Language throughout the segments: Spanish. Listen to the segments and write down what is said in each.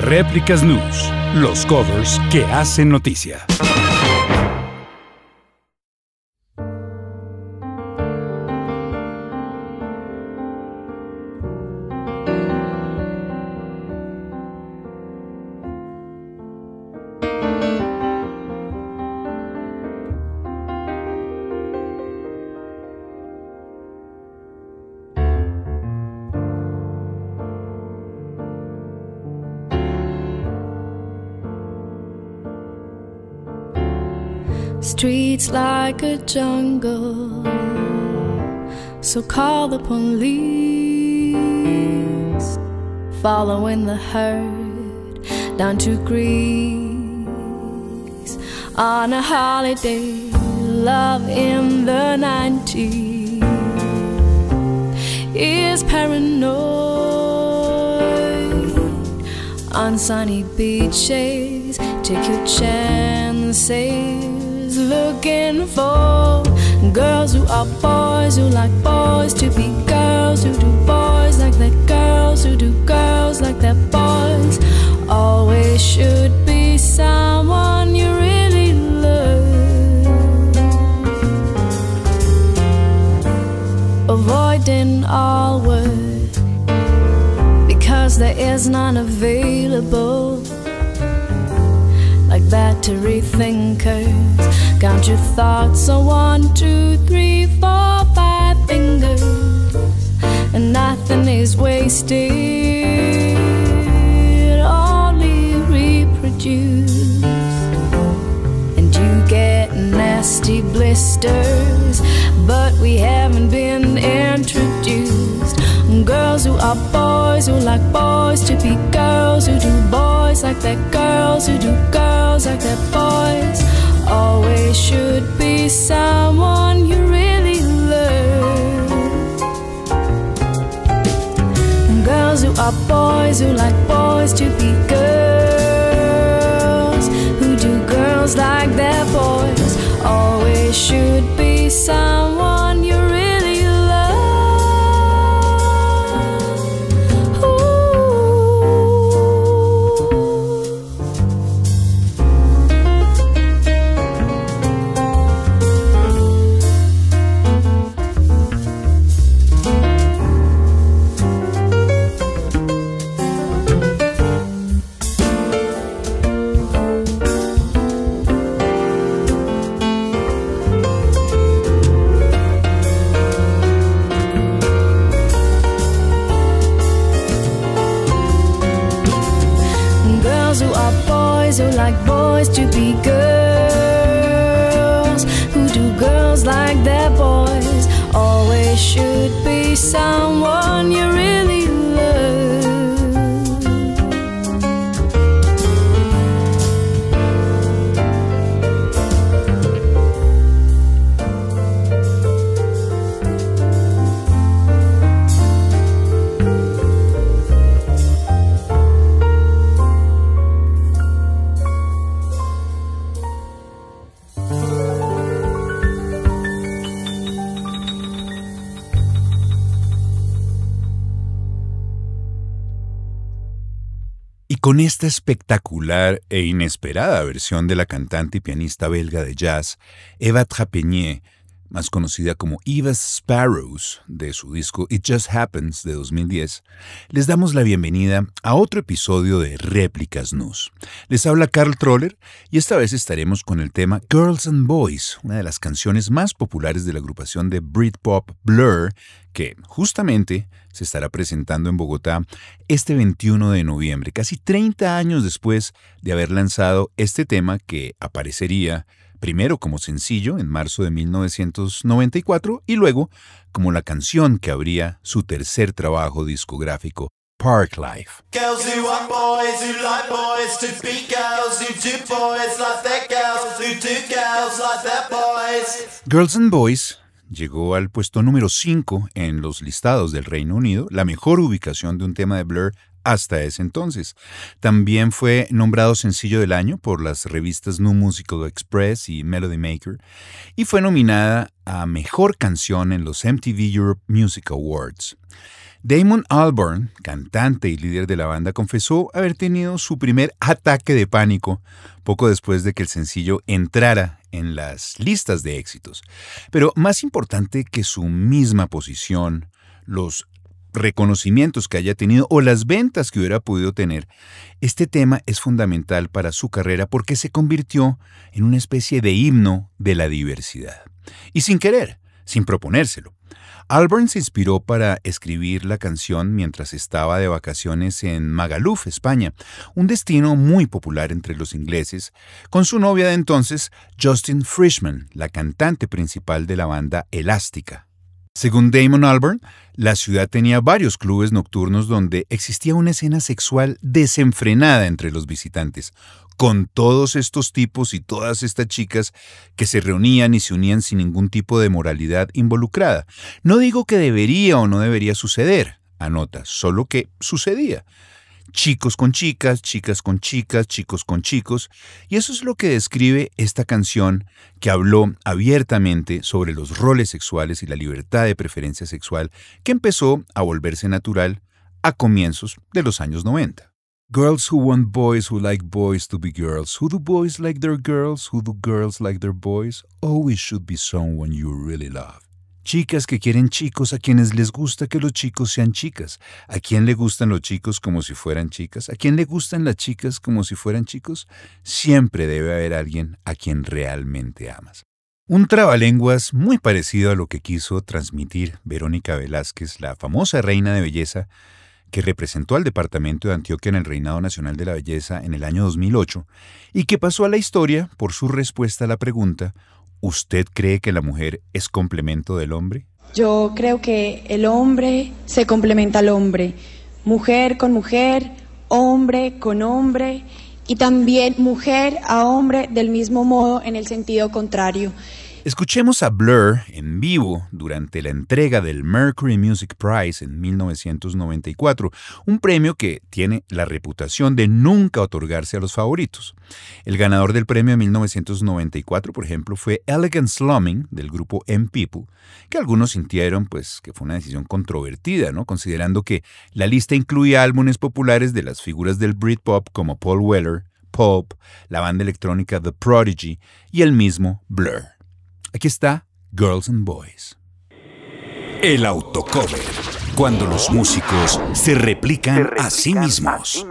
Réplicas News, los covers que hacen noticia. Like a jungle, so call the police. Following the herd down to Greece on a holiday, love in the 90s is paranoid on sunny beaches. Take your chances looking for girls who are boys who like boys to be girls who do boys like that girls who do girls like that boys. Always should be someone you really love. Avoiding all work because there is none available battery thinkers. Count your thoughts on one, two, three, four, five fingers, and nothing is wasted. Only reproduce, and you get nasty blisters. But we haven't been introduced. Are boys who like boys to be girls who do boys like their girls who do girls like that boys always should be someone you really love. Girls who are boys who like boys to be girls who do girls like their boys always should be someone con esta espectacular e inesperada versión de la cantante y pianista belga de jazz, Eva Trapenier, más conocida como Eva's Sparrows, de su disco It Just Happens de 2010, les damos la bienvenida a otro episodio de Réplicas News. Les habla Carl Troller y esta vez estaremos con el tema Girls and Boys, una de las canciones más populares de la agrupación de Britpop Blur, que justamente se estará presentando en Bogotá este 21 de noviembre, casi 30 años después de haber lanzado este tema que aparecería primero como sencillo en marzo de 1994 y luego como la canción que abría su tercer trabajo discográfico, Park Life. Girls who are boys who like boys to be girls who do boys like their girls who do girls like their boys. Girls and Boys llegó al puesto número 5 en los listados del Reino Unido, la mejor ubicación de un tema de Blur hasta ese entonces. También fue nombrado sencillo del año por las revistas New Musical Express y Melody Maker y fue nominada a Mejor Canción en los MTV Europe Music Awards. Damon Albarn, cantante y líder de la banda, confesó haber tenido su primer ataque de pánico poco después de que el sencillo entrara en las listas de éxitos. Pero más importante que su misma posición, los reconocimientos que haya tenido o las ventas que hubiera podido tener, este tema es fundamental para su carrera porque se convirtió en una especie de himno de la diversidad. Y sin querer, sin proponérselo. Alburn se inspiró para escribir la canción mientras estaba de vacaciones en Magaluf, España, un destino muy popular entre los ingleses, con su novia de entonces, Justin Frischman, la cantante principal de la banda Elástica. Según Damon Albarn, la ciudad tenía varios clubes nocturnos donde existía una escena sexual desenfrenada entre los visitantes, con todos estos tipos y todas estas chicas que se reunían y se unían sin ningún tipo de moralidad involucrada. No digo que debería o no debería suceder, anota, solo que sucedía chicos con chicas, chicas con chicas, chicos con chicos, y eso es lo que describe esta canción que habló abiertamente sobre los roles sexuales y la libertad de preferencia sexual que empezó a volverse natural a comienzos de los años 90. Girls who want boys who like boys to be girls. Who do boys like their girls? Who do girls like their boys? Always should be someone you really love. Chicas que quieren chicos a quienes les gusta que los chicos sean chicas. ¿A quién le gustan los chicos como si fueran chicas? ¿A quién le gustan las chicas como si fueran chicos? Siempre debe haber alguien a quien realmente amas. Un trabalenguas muy parecido a lo que quiso transmitir Verónica Velázquez, la famosa reina de belleza, que representó al departamento de Antioquia en el Reinado Nacional de la Belleza en el año 2008 y que pasó a la historia por su respuesta a la pregunta ¿Usted cree que la mujer es complemento del hombre? Yo creo que el hombre se complementa al hombre, mujer con mujer, hombre con hombre y también mujer a hombre del mismo modo en el sentido contrario. Escuchemos a Blur en vivo durante la entrega del Mercury Music Prize en 1994, un premio que tiene la reputación de nunca otorgarse a los favoritos. El ganador del premio en 1994, por ejemplo, fue Elegant Slumming del grupo M People, que algunos sintieron pues que fue una decisión controvertida, ¿no? considerando que la lista incluía álbumes populares de las figuras del Britpop como Paul Weller, Pop, la banda electrónica The Prodigy y el mismo Blur. Aquí está Girls and Boys. El autocover. Cuando los músicos se replican, a sí mismos.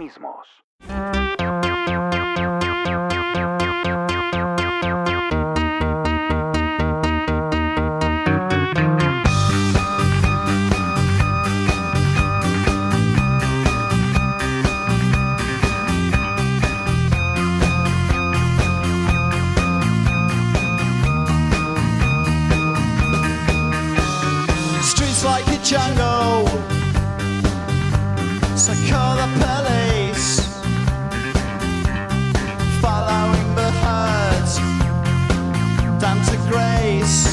Grace.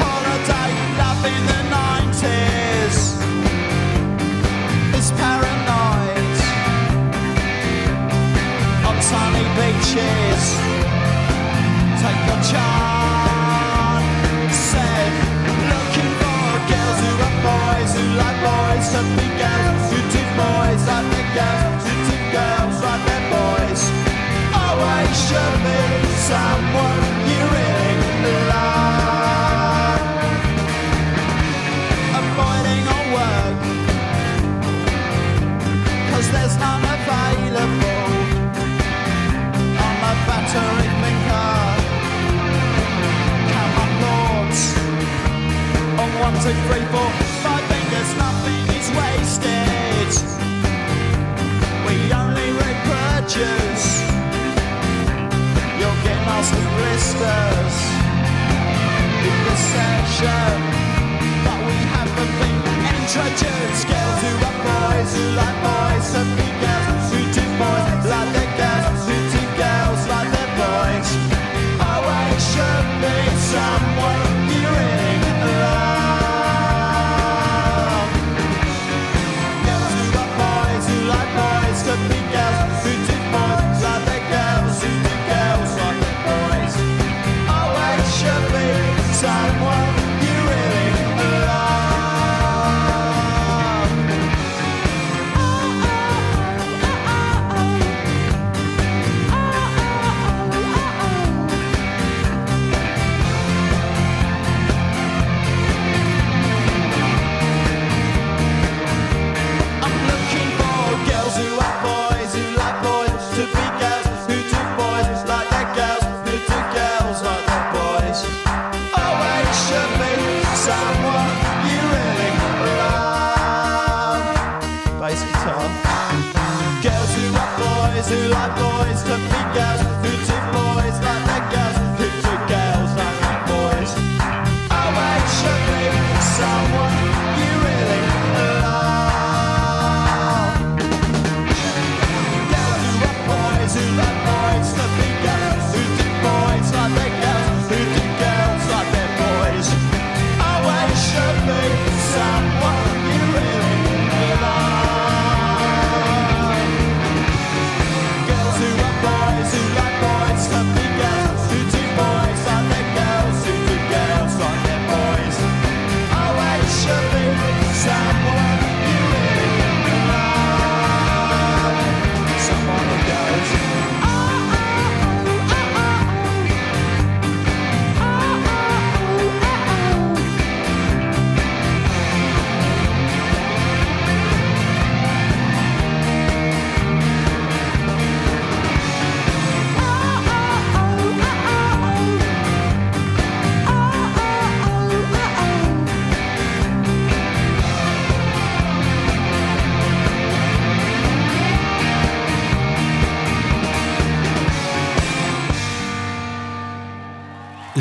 Holiday, love in the 90s. It's paranoid. On sunny beaches. Take your chance. Looking for girls who boys, who boys, girls, boys, like girls, girls, like their boys. Always should be someone two, three, four there's nothing is wasted. We only reproduce. You'll get nasty blisters in the session. But we haven't been introduced. Girls who are boys who like boys, and girls who do boys like boys, who like boys, to be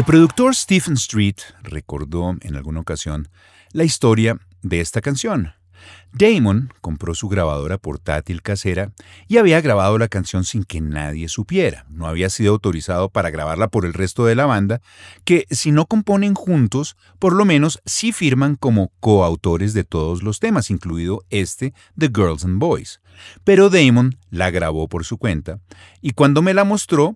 El productor Stephen Street recordó en alguna ocasión la historia de esta canción. Damon compró su grabadora portátil casera y había grabado la canción sin que nadie supiera. No había sido autorizado para grabarla por el resto de la banda, que si no componen juntos, por lo menos sí firman como coautores de todos los temas, incluido este de Girls and Boys. Pero Damon la grabó por su cuenta y cuando me la mostró,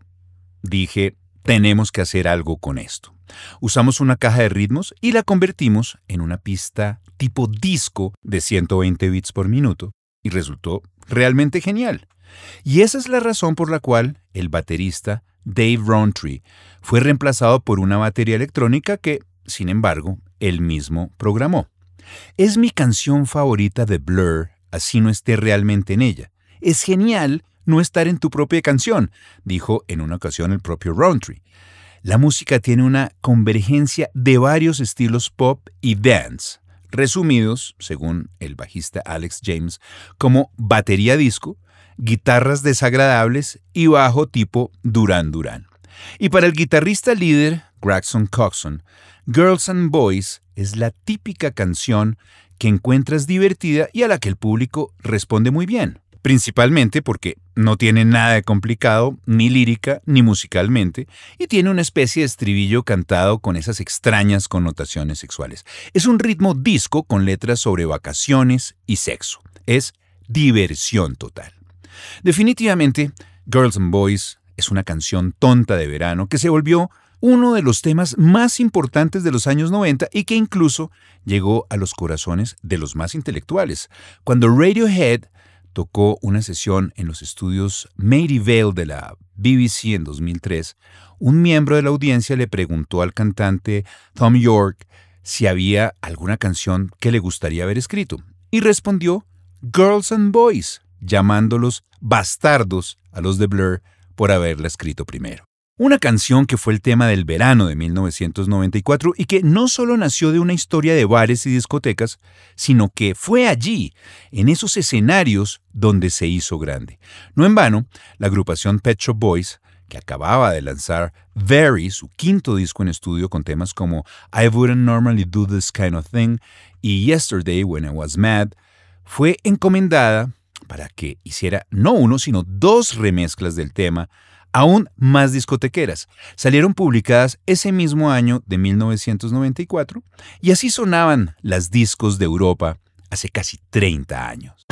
dije, tenemos que hacer algo con esto. Usamos una caja de ritmos y la convertimos en una pista tipo disco de 120 bits por minuto y resultó realmente genial. Y esa es la razón por la cual el baterista Dave Rowntree fue reemplazado por una batería electrónica que, sin embargo, él mismo programó. Es mi canción favorita de Blur, así no esté realmente en ella. Es genial no estar en tu propia canción, dijo en una ocasión el propio Rowntree. La música tiene una convergencia de varios estilos pop y dance, resumidos, según el bajista Alex James, como batería disco, guitarras desagradables y bajo tipo Duran Duran. Y para el guitarrista líder, Gregson Coxon, Girls and Boys es la típica canción que encuentras divertida y a la que el público responde muy bien principalmente porque no tiene nada de complicado, ni lírica, ni musicalmente, y tiene una especie de estribillo cantado con esas extrañas connotaciones sexuales. Es un ritmo disco con letras sobre vacaciones y sexo. Es diversión total. Definitivamente, Girls and Boys es una canción tonta de verano que se volvió uno de los temas más importantes de los años 90 y que incluso llegó a los corazones de los más intelectuales. Cuando Radiohead tocó una sesión en los estudios Mary Vale de la BBC en 2003, un miembro de la audiencia le preguntó al cantante Tom York si había alguna canción que le gustaría haber escrito, y respondió Girls and Boys, llamándolos bastardos a los de Blur por haberla escrito primero. Una canción que fue el tema del verano de 1994 y que no solo nació de una historia de bares y discotecas, sino que fue allí, en esos escenarios, donde se hizo grande. No en vano, la agrupación Pet Shop Boys, que acababa de lanzar Very, su quinto disco en estudio con temas como I Wouldn't Normally Do This Kind of Thing y Yesterday When I Was Mad, fue encomendada para que hiciera no uno, sino dos remezclas del tema aún más discotequeras. Salieron publicadas ese mismo año de 1994 y así sonaban las discos de Europa hace casi 30 años.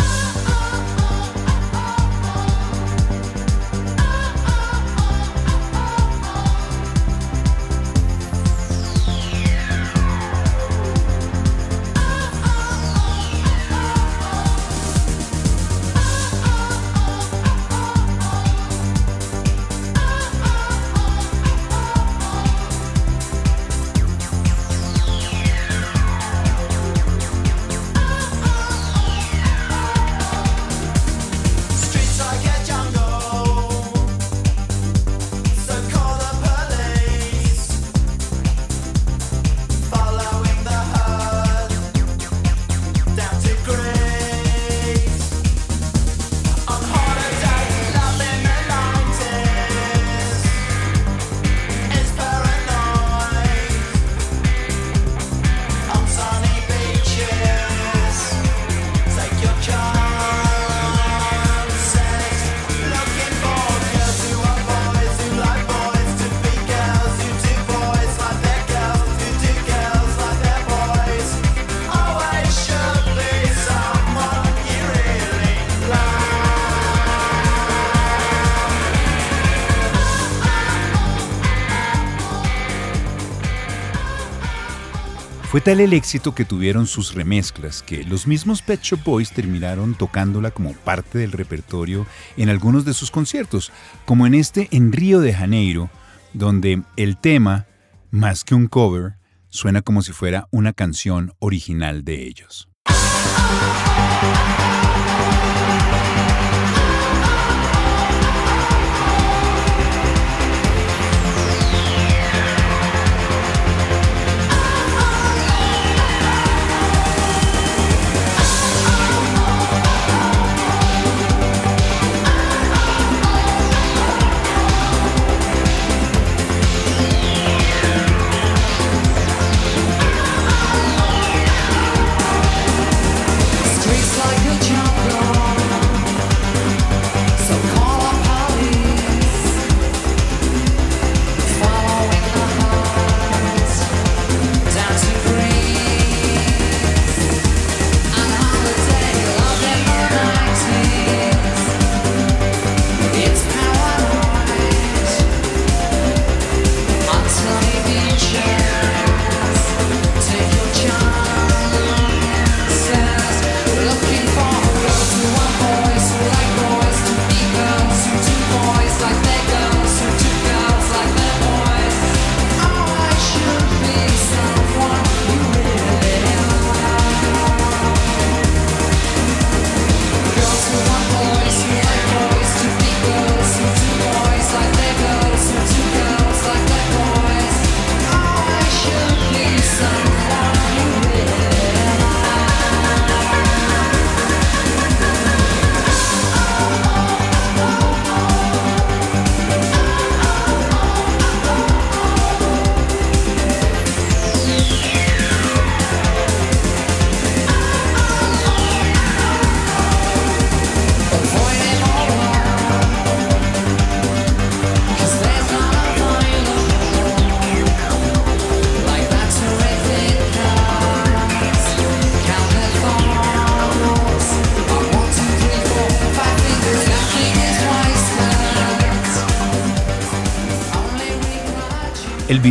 Fue tal el éxito que tuvieron sus remezclas que los mismos Pet Shop Boys terminaron tocándola como parte del repertorio en algunos de sus conciertos, como en este en Río de Janeiro, donde el tema, más que un cover, suena como si fuera una canción original de ellos.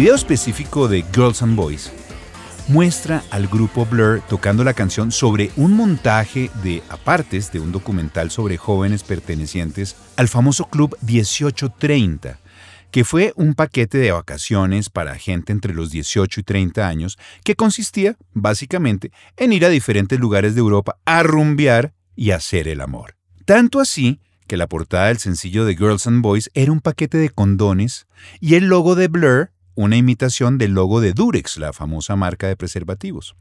Video específico de Girls and Boys muestra al grupo Blur tocando la canción sobre un montaje de apartes de un documental sobre jóvenes pertenecientes al famoso club 1830, que fue un paquete de vacaciones para gente entre los 18 y 30 años que consistía básicamente en ir a diferentes lugares de Europa a rumbear y hacer el amor. Tanto así que la portada del sencillo de Girls and Boys era un paquete de condones y el logo de Blur una imitación del logo de Durex, la famosa marca de preservativos.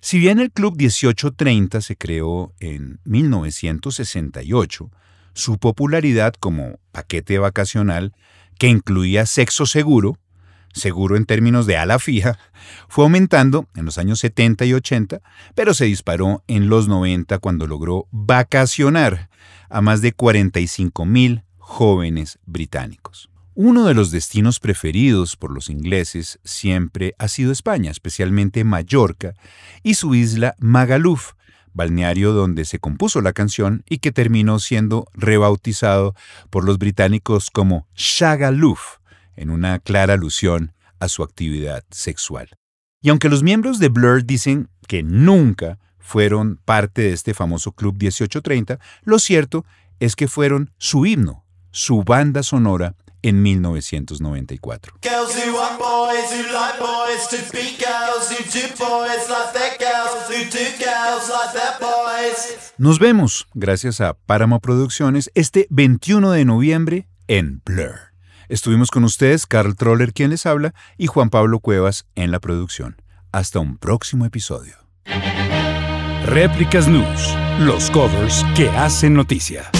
Si bien el Club 1830 se creó en 1968, su popularidad como paquete vacacional que incluía sexo seguro, seguro en términos de ala fija, fue aumentando en los años 70 y 80, pero se disparó en los 90 cuando logró vacacionar a más de 45 mil jóvenes británicos. Uno de los destinos preferidos por los ingleses siempre ha sido España, especialmente Mallorca y su isla Magaluf, balneario donde se compuso la canción y que terminó siendo rebautizado por los británicos como Shagaluf, en una clara alusión a su actividad sexual. Y aunque los miembros de Blur dicen que nunca fueron parte de este famoso Club 1830, lo cierto es que fueron su himno, su banda sonora en 1994. Girls who want boys, who like boys to be girls, who do boys like their girls, who do girls like their boys. Nos vemos, gracias a Páramo Producciones, este 21 de noviembre en Blur. Estuvimos con ustedes, Carl Troller quien les habla y Juan Pablo Cuevas en la producción. Hasta un próximo episodio. Réplicas News, los covers que hacen noticia.